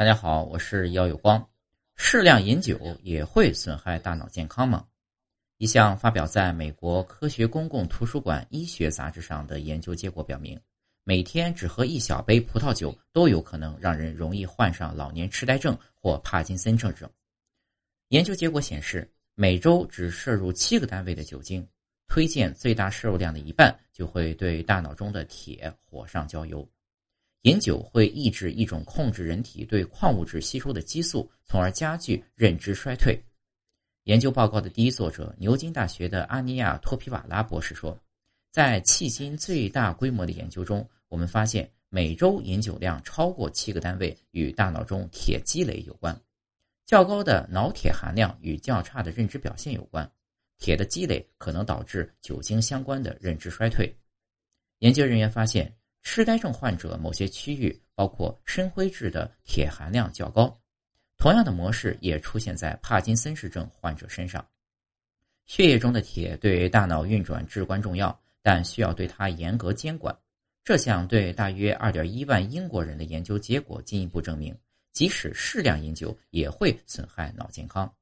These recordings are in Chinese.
大家好，我是姚有光。适量饮酒也会损害大脑健康吗？一项发表在美国科学公共图书馆医学杂志上的研究结果表明，每天只喝一小杯葡萄酒都有可能让人容易患上老年痴呆症或帕金森症症。研究结果显示，每周只摄入七个单位的酒精，推荐最大摄入量的一半就会对大脑中的铁火上浇油。饮酒会抑制一种控制人体对矿物质吸收的激素，从而加剧认知衰退。研究报告的第一作者，牛津大学的阿尼亚托皮瓦拉博士说，在迄今最大规模的研究中，我们发现每周饮酒量超过七个单位与大脑中铁积累有关。较高的脑铁含量与较差的认知表现有关。铁的积累可能导致酒精相关的认知衰退。研究人员发现。痴呆症患者某些区域，包括深灰质的铁含量较高。同样的模式也出现在帕金森氏症患者身上。血液中的铁对大脑运转至关重要，但需要对它严格监管。这项对大约2.1万英国人的研究结果进一步证明，即使适量饮酒也会损害脑健康。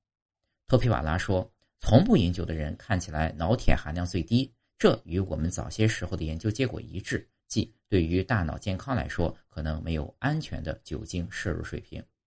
托皮瓦拉说：“从不饮酒的人看起来脑铁含量最低，这与我们早些时候的研究结果一致。”即对于大脑健康来说，可能没有安全的酒精摄入水平。